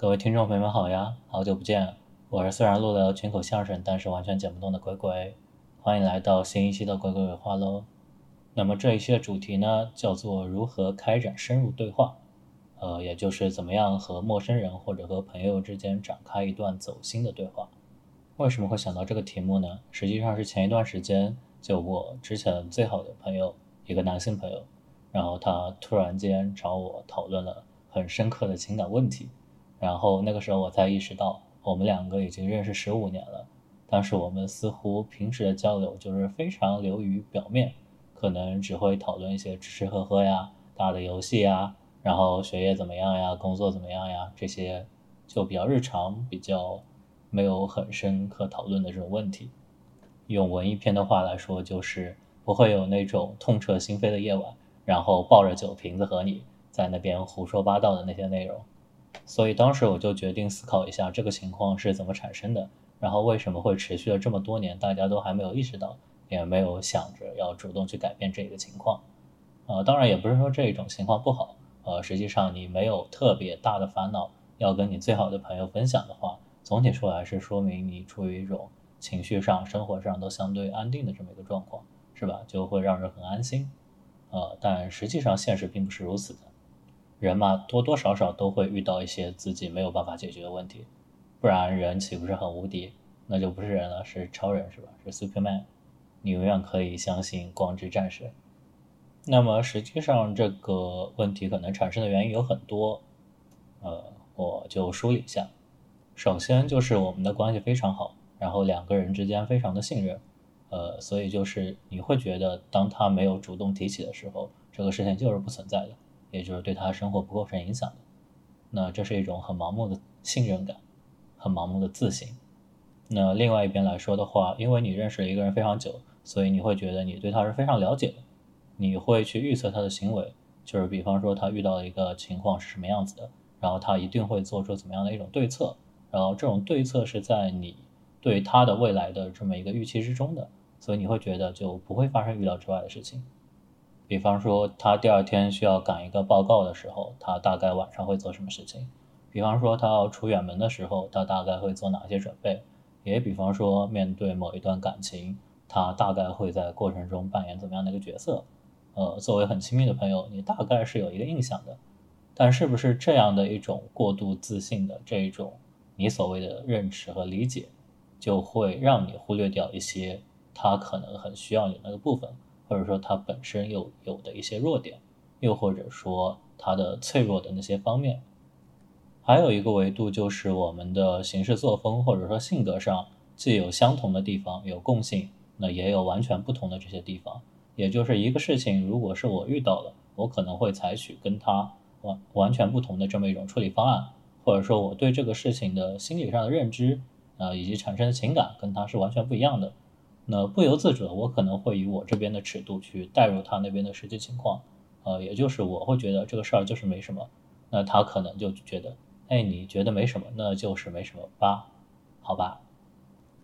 各位听众朋友们好呀，好久不见，我是虽然录了群口相声，但是完全剪不动的鬼鬼，欢迎来到新一期的鬼鬼鬼话喽。那么这一期的主题呢，叫做如何开展深入对话，呃，也就是怎么样和陌生人或者和朋友之间展开一段走心的对话。为什么会想到这个题目呢？实际上是前一段时间，就我之前最好的朋友，一个男性朋友，然后他突然间找我讨论了很深刻的情感问题。然后那个时候我才意识到，我们两个已经认识十五年了，但是我们似乎平时的交流就是非常流于表面，可能只会讨论一些吃吃喝喝呀、打的游戏呀，然后学业怎么样呀、工作怎么样呀这些，就比较日常、比较没有很深刻讨论的这种问题。用文艺片的话来说，就是不会有那种痛彻心扉的夜晚，然后抱着酒瓶子和你在那边胡说八道的那些内容。所以当时我就决定思考一下这个情况是怎么产生的，然后为什么会持续了这么多年，大家都还没有意识到，也没有想着要主动去改变这个情况。呃，当然也不是说这一种情况不好，呃，实际上你没有特别大的烦恼要跟你最好的朋友分享的话，总体说来是说明你处于一种情绪上、生活上都相对安定的这么一个状况，是吧？就会让人很安心。呃，但实际上现实并不是如此的。人嘛，多多少少都会遇到一些自己没有办法解决的问题，不然人岂不是很无敌？那就不是人了，是超人，是吧？是 Superman，你永远可以相信光之战士。那么实际上这个问题可能产生的原因有很多，呃，我就梳理一下。首先就是我们的关系非常好，然后两个人之间非常的信任，呃，所以就是你会觉得当他没有主动提起的时候，这个事情就是不存在的。也就是对他生活不构成影响的，那这是一种很盲目的信任感，很盲目的自信。那另外一边来说的话，因为你认识了一个人非常久，所以你会觉得你对他是非常了解的，你会去预测他的行为，就是比方说他遇到一个情况是什么样子的，然后他一定会做出怎么样的一种对策，然后这种对策是在你对他的未来的这么一个预期之中的，所以你会觉得就不会发生预料之外的事情。比方说，他第二天需要赶一个报告的时候，他大概晚上会做什么事情？比方说，他要出远门的时候，他大概会做哪些准备？也比方说，面对某一段感情，他大概会在过程中扮演怎么样的一个角色？呃，作为很亲密的朋友，你大概是有一个印象的。但是不是这样的一种过度自信的这一种你所谓的认识和理解，就会让你忽略掉一些他可能很需要你那个部分？或者说他本身有有的一些弱点，又或者说他的脆弱的那些方面，还有一个维度就是我们的行事作风或者说性格上既有相同的地方，有共性，那也有完全不同的这些地方。也就是一个事情，如果是我遇到了，我可能会采取跟他完完全不同的这么一种处理方案，或者说我对这个事情的心理上的认知，呃，以及产生的情感跟他是完全不一样的。那不由自主的，我可能会以我这边的尺度去带入他那边的实际情况，呃，也就是我会觉得这个事儿就是没什么，那他可能就觉得，哎，你觉得没什么，那就是没什么吧，好吧。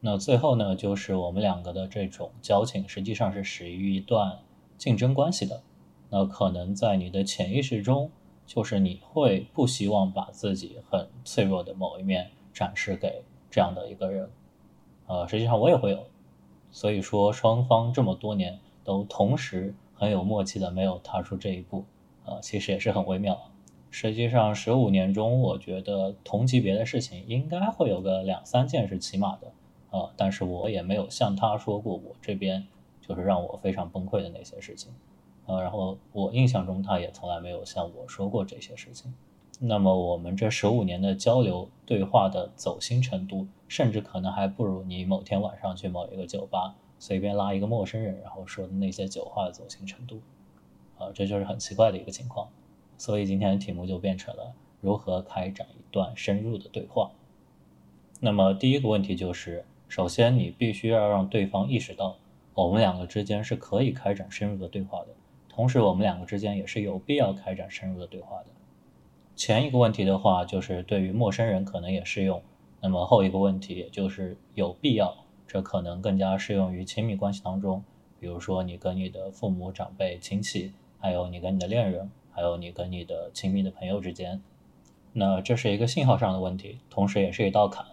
那最后呢，就是我们两个的这种交情实际上是始于一段竞争关系的，那可能在你的潜意识中，就是你会不希望把自己很脆弱的某一面展示给这样的一个人，呃，实际上我也会有。所以说，双方这么多年都同时很有默契的没有踏出这一步，呃，其实也是很微妙。实际上，十五年中，我觉得同级别的事情应该会有个两三件是起码的，呃，但是我也没有向他说过我这边就是让我非常崩溃的那些事情，呃，然后我印象中他也从来没有向我说过这些事情。那么我们这十五年的交流对话的走心程度，甚至可能还不如你某天晚上去某一个酒吧随便拉一个陌生人，然后说的那些酒话的走心程度，啊，这就是很奇怪的一个情况。所以今天的题目就变成了如何开展一段深入的对话。那么第一个问题就是，首先你必须要让对方意识到，我们两个之间是可以开展深入的对话的，同时我们两个之间也是有必要开展深入的对话的。前一个问题的话，就是对于陌生人可能也适用；那么后一个问题，就是有必要，这可能更加适用于亲密关系当中。比如说，你跟你的父母、长辈、亲戚，还有你跟你的恋人，还有你跟你的亲密的朋友之间。那这是一个信号上的问题，同时也是一道坎，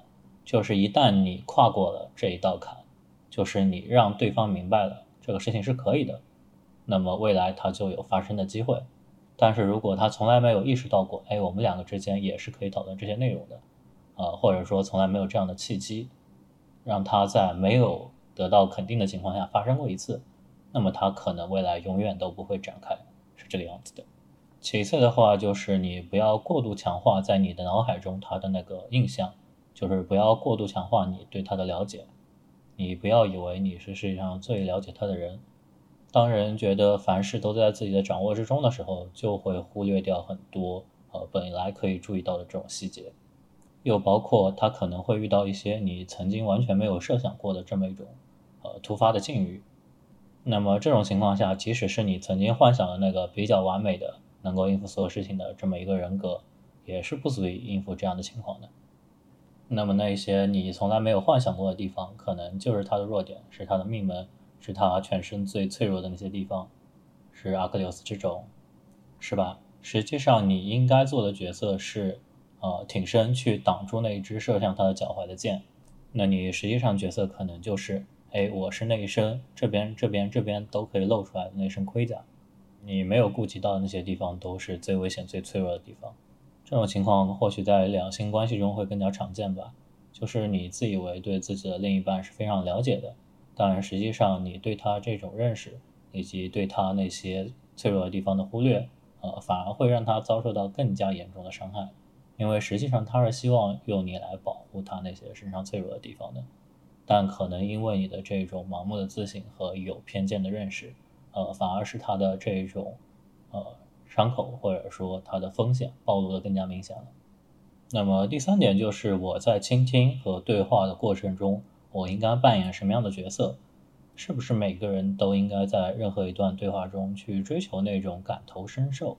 就是一旦你跨过了这一道坎，就是你让对方明白了这个事情是可以的，那么未来它就有发生的机会。但是如果他从来没有意识到过，哎，我们两个之间也是可以讨论这些内容的，呃，或者说从来没有这样的契机，让他在没有得到肯定的情况下发生过一次，那么他可能未来永远都不会展开，是这个样子的。其次的话，就是你不要过度强化在你的脑海中他的那个印象，就是不要过度强化你对他的了解，你不要以为你是世界上最了解他的人。当人觉得凡事都在自己的掌握之中的时候，就会忽略掉很多呃本来可以注意到的这种细节，又包括他可能会遇到一些你曾经完全没有设想过的这么一种呃突发的境遇。那么这种情况下，即使是你曾经幻想的那个比较完美的能够应付所有事情的这么一个人格，也是不足以应付这样的情况的。那么那一些你从来没有幻想过的地方，可能就是他的弱点，是他的命门。是他全身最脆弱的那些地方，是阿克琉斯之踵，是吧？实际上你应该做的角色是，呃，挺身去挡住那一只射向他的脚踝的箭。那你实际上角色可能就是，哎，我是那一身这边、这边、这边都可以露出来的那身盔甲。你没有顾及到的那些地方都是最危险、最脆弱的地方。这种情况或许在两性关系中会更加常见吧，就是你自以为对自己的另一半是非常了解的。但实际上，你对他这种认识，以及对他那些脆弱的地方的忽略，呃，反而会让他遭受到更加严重的伤害。因为实际上他是希望用你来保护他那些身上脆弱的地方的，但可能因为你的这种盲目的自信和有偏见的认识，呃，反而是他的这种呃伤口或者说他的风险暴露的更加明显了。那么第三点就是我在倾听和对话的过程中。我应该扮演什么样的角色？是不是每个人都应该在任何一段对话中去追求那种感同身受，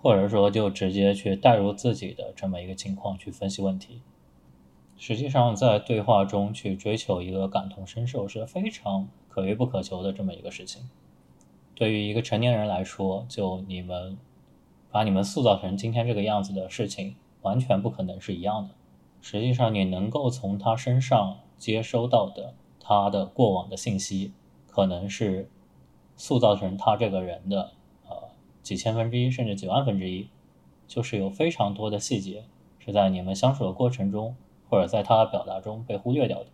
或者说就直接去带入自己的这么一个情况去分析问题？实际上，在对话中去追求一个感同身受是非常可遇不可求的这么一个事情。对于一个成年人来说，就你们把你们塑造成今天这个样子的事情，完全不可能是一样的。实际上，你能够从他身上。接收到的他的过往的信息，可能是塑造成他这个人的呃几千分之一甚至几万分之一，就是有非常多的细节是在你们相处的过程中，或者在他的表达中被忽略掉的。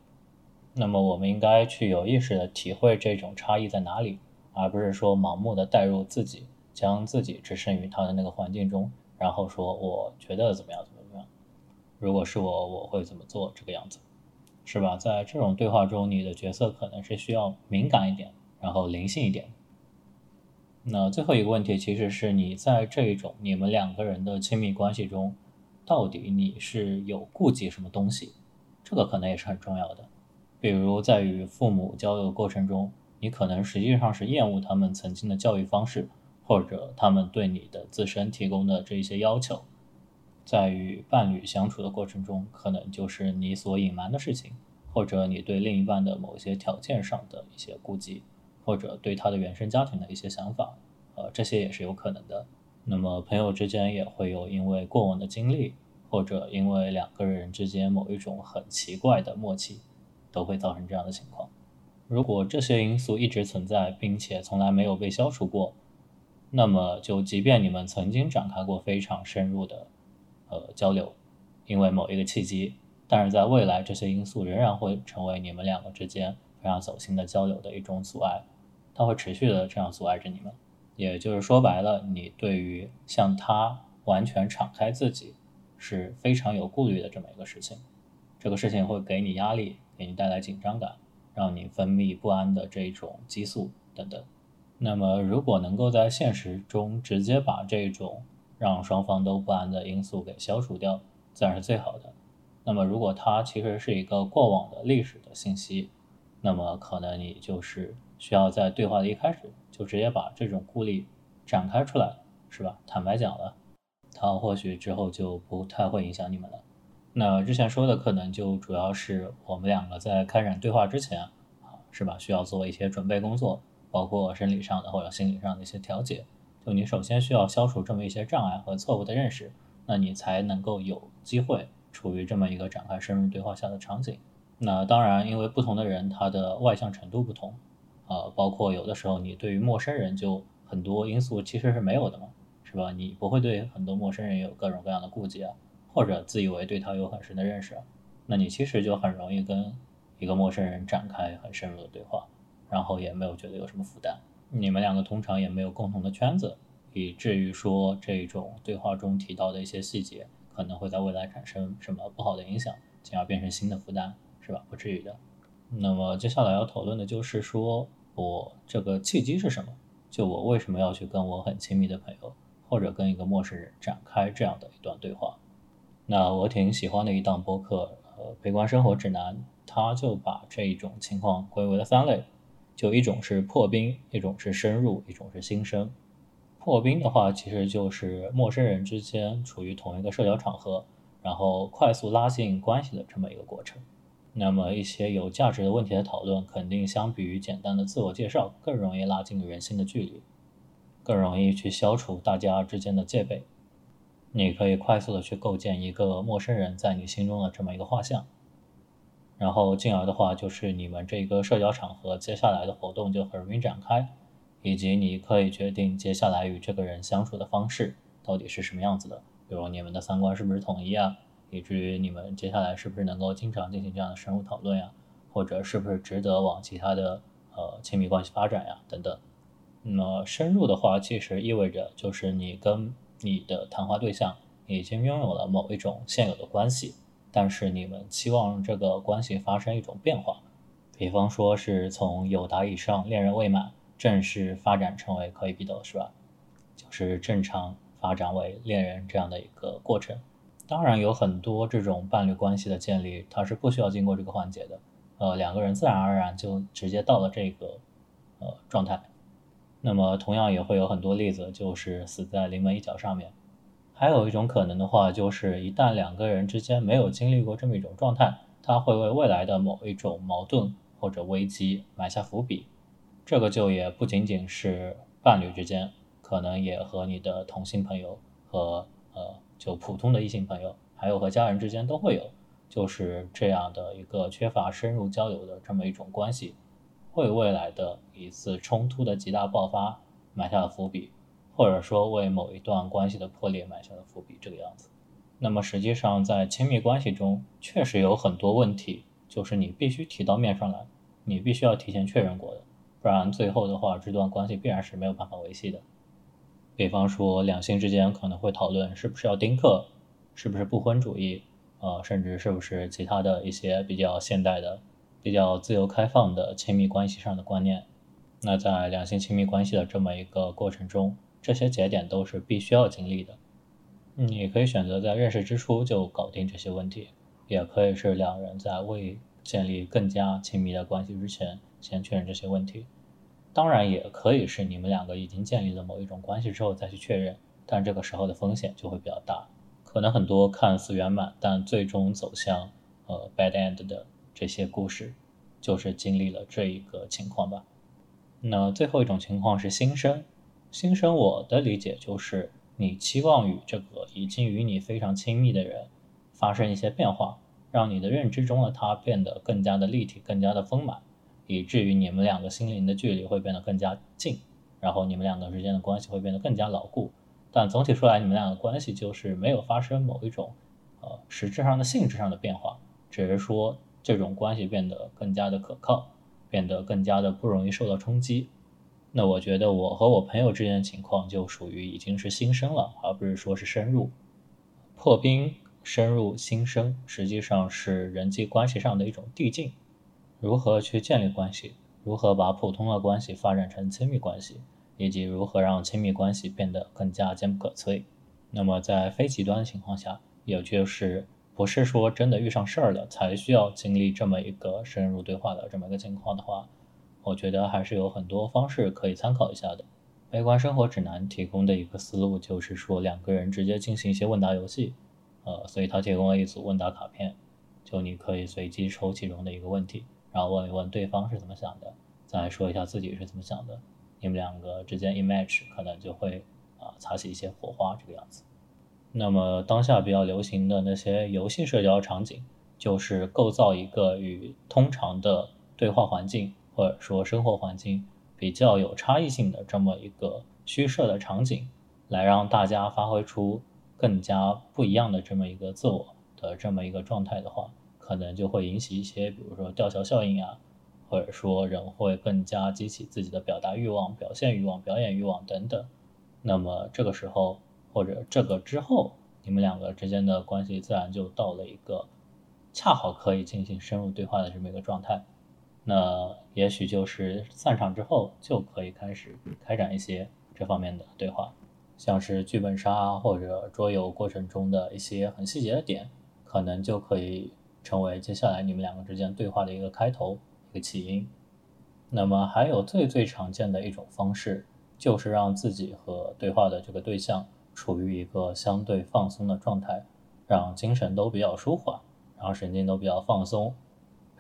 那么我们应该去有意识的体会这种差异在哪里，而不是说盲目的带入自己，将自己置身于他的那个环境中，然后说我觉得怎么样怎么样，如果是我我会怎么做这个样子。是吧？在这种对话中，你的角色可能是需要敏感一点，然后灵性一点。那最后一个问题，其实是你在这一种你们两个人的亲密关系中，到底你是有顾忌什么东西？这个可能也是很重要的。比如在与父母交流过程中，你可能实际上是厌恶他们曾经的教育方式，或者他们对你的自身提供的这一些要求。在与伴侣相处的过程中，可能就是你所隐瞒的事情，或者你对另一半的某些条件上的一些顾忌，或者对他的原生家庭的一些想法，呃，这些也是有可能的。那么朋友之间也会有因为过往的经历，或者因为两个人之间某一种很奇怪的默契，都会造成这样的情况。如果这些因素一直存在，并且从来没有被消除过，那么就即便你们曾经展开过非常深入的。呃，交流，因为某一个契机，但是在未来，这些因素仍然会成为你们两个之间非常走心的交流的一种阻碍，它会持续的这样阻碍着你们。也就是说白了，你对于向他完全敞开自己是非常有顾虑的这么一个事情，这个事情会给你压力，给你带来紧张感，让你分泌不安的这种激素等等。那么，如果能够在现实中直接把这种让双方都不安的因素给消除掉，自然是最好的。那么，如果它其实是一个过往的历史的信息，那么可能你就是需要在对话的一开始就直接把这种顾虑展开出来，是吧？坦白讲了，它或许之后就不太会影响你们了。那之前说的可能就主要是我们两个在开展对话之前啊，是吧？需要做一些准备工作，包括生理上的或者心理上的一些调节。就你首先需要消除这么一些障碍和错误的认识，那你才能够有机会处于这么一个展开深入对话下的场景。那当然，因为不同的人他的外向程度不同，呃，包括有的时候你对于陌生人就很多因素其实是没有的嘛，是吧？你不会对很多陌生人有各种各样的顾忌啊，或者自以为对他有很深的认识，那你其实就很容易跟一个陌生人展开很深入的对话，然后也没有觉得有什么负担。你们两个通常也没有共同的圈子，以至于说这种对话中提到的一些细节，可能会在未来产生什么不好的影响，进而变成新的负担，是吧？不至于的。那么接下来要讨论的就是说我这个契机是什么？就我为什么要去跟我很亲密的朋友，或者跟一个陌生人展开这样的一段对话？那我挺喜欢的一档播客，呃，《悲观生活指南》，他就把这一种情况归为了三类。就一种是破冰，一种是深入，一种是新生。破冰的话，其实就是陌生人之间处于同一个社交场合，然后快速拉近关系的这么一个过程。那么一些有价值的问题的讨论，肯定相比于简单的自我介绍，更容易拉近人心的距离，更容易去消除大家之间的戒备。你可以快速的去构建一个陌生人在你心中的这么一个画像。然后进而的话，就是你们这个社交场合接下来的活动就很容易展开，以及你可以决定接下来与这个人相处的方式到底是什么样子的，比如你们的三观是不是统一啊，以至于你们接下来是不是能够经常进行这样的深入讨论呀，或者是不是值得往其他的呃亲密关系发展呀等等。那么深入的话，其实意味着就是你跟你的谈话对象已经拥有了某一种现有的关系。但是你们期望这个关系发生一种变化，比方说是从有达以上恋人未满正式发展成为可以比斗，是吧？就是正常发展为恋人这样的一个过程。当然有很多这种伴侣关系的建立，它是不需要经过这个环节的，呃，两个人自然而然就直接到了这个呃状态。那么同样也会有很多例子，就是死在临门一脚上面。还有一种可能的话，就是一旦两个人之间没有经历过这么一种状态，他会为未来的某一种矛盾或者危机埋下伏笔。这个就也不仅仅是伴侣之间，可能也和你的同性朋友和呃就普通的异性朋友，还有和家人之间都会有，就是这样的一个缺乏深入交流的这么一种关系，为未来的一次冲突的极大爆发埋下了伏笔。或者说为某一段关系的破裂埋下了伏笔，这个样子。那么实际上在亲密关系中，确实有很多问题，就是你必须提到面上来，你必须要提前确认过的，不然最后的话，这段关系必然是没有办法维系的。比方说两性之间可能会讨论是不是要丁克，是不是不婚主义，呃，甚至是不是其他的一些比较现代的、比较自由开放的亲密关系上的观念。那在两性亲密关系的这么一个过程中，这些节点都是必须要经历的。你可以选择在认识之初就搞定这些问题，也可以是两人在未建立更加亲密的关系之前先确认这些问题。当然，也可以是你们两个已经建立了某一种关系之后再去确认，但这个时候的风险就会比较大。可能很多看似圆满但最终走向呃 bad end 的这些故事，就是经历了这一个情况吧。那最后一种情况是新生。新生，我的理解就是，你期望与这个已经与你非常亲密的人发生一些变化，让你的认知中的他变得更加的立体、更加的丰满，以至于你们两个心灵的距离会变得更加近，然后你们两个之间的关系会变得更加牢固。但总体说来，你们两个关系就是没有发生某一种呃实质上的性质上的变化，只是说这种关系变得更加的可靠，变得更加的不容易受到冲击。那我觉得我和我朋友之间的情况就属于已经是新生了，而不是说是深入破冰、深入新生，实际上是人际关系上的一种递进。如何去建立关系，如何把普通的关系发展成亲密关系，以及如何让亲密关系变得更加坚不可摧。那么在非极端情况下，也就是不是说真的遇上事儿了才需要经历这么一个深入对话的这么一个情况的话。我觉得还是有很多方式可以参考一下的。悲观生活指南提供的一个思路就是说，两个人直接进行一些问答游戏，呃，所以他提供了一组问答卡片，就你可以随机抽其中的一个问题，然后问一问对方是怎么想的，再说一下自己是怎么想的，你们两个之间一 match，可能就会啊擦起一些火花这个样子。那么当下比较流行的那些游戏社交场景，就是构造一个与通常的对话环境或者说生活环境比较有差异性的这么一个虚设的场景，来让大家发挥出更加不一样的这么一个自我的这么一个状态的话，可能就会引起一些，比如说吊桥效应啊，或者说人会更加激起自己的表达欲望、表现欲望、表演欲望等等。那么这个时候。或者这个之后，你们两个之间的关系自然就到了一个恰好可以进行深入对话的这么一个状态。那也许就是散场之后就可以开始开展一些这方面的对话，像是剧本杀或者桌游过程中的一些很细节的点，可能就可以成为接下来你们两个之间对话的一个开头、一个起因。那么还有最最常见的一种方式，就是让自己和对话的这个对象。处于一个相对放松的状态，让精神都比较舒缓，然后神经都比较放松。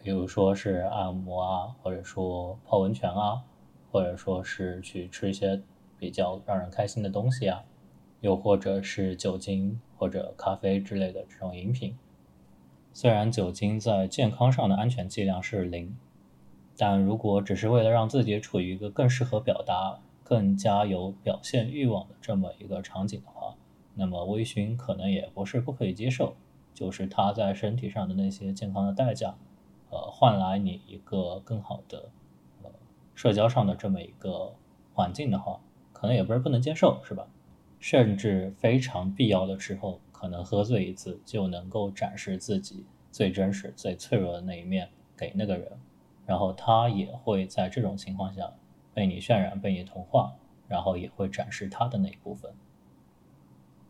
比如说是按摩啊，或者说泡温泉啊，或者说是去吃一些比较让人开心的东西啊，又或者是酒精或者咖啡之类的这种饮品。虽然酒精在健康上的安全剂量是零，但如果只是为了让自己处于一个更适合表达。更加有表现欲望的这么一个场景的话，那么微醺可能也不是不可以接受。就是它在身体上的那些健康的代价，呃，换来你一个更好的呃社交上的这么一个环境的话，可能也不是不能接受，是吧？甚至非常必要的时候，可能喝醉一次就能够展示自己最真实、最脆弱的那一面给那个人，然后他也会在这种情况下。被你渲染，被你同化，然后也会展示他的那一部分。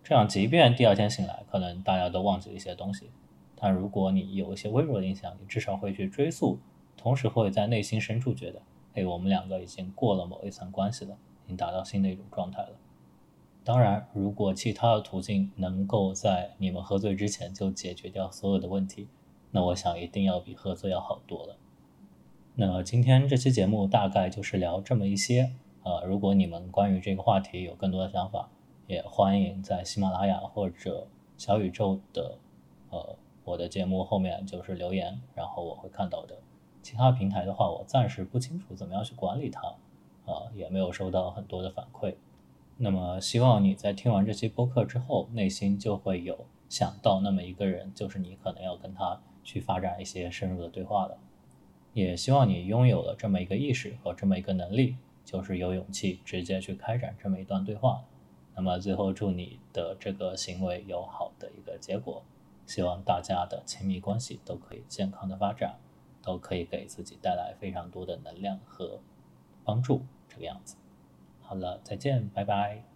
这样，即便第二天醒来，可能大家都忘记了一些东西，但如果你有一些微弱的印象，你至少会去追溯，同时会在内心深处觉得，哎，我们两个已经过了某一层关系了，已经达到新的一种状态了。当然，如果其他的途径能够在你们喝醉之前就解决掉所有的问题，那我想一定要比喝醉要好多了。那今天这期节目大概就是聊这么一些，呃，如果你们关于这个话题有更多的想法，也欢迎在喜马拉雅或者小宇宙的，呃，我的节目后面就是留言，然后我会看到的。其他平台的话，我暂时不清楚怎么样去管理它，啊，也没有收到很多的反馈。那么希望你在听完这期播客之后，内心就会有想到那么一个人，就是你可能要跟他去发展一些深入的对话了。也希望你拥有了这么一个意识和这么一个能力，就是有勇气直接去开展这么一段对话。那么最后祝你的这个行为有好的一个结果，希望大家的亲密关系都可以健康的发展，都可以给自己带来非常多的能量和帮助。这个样子，好了，再见，拜拜。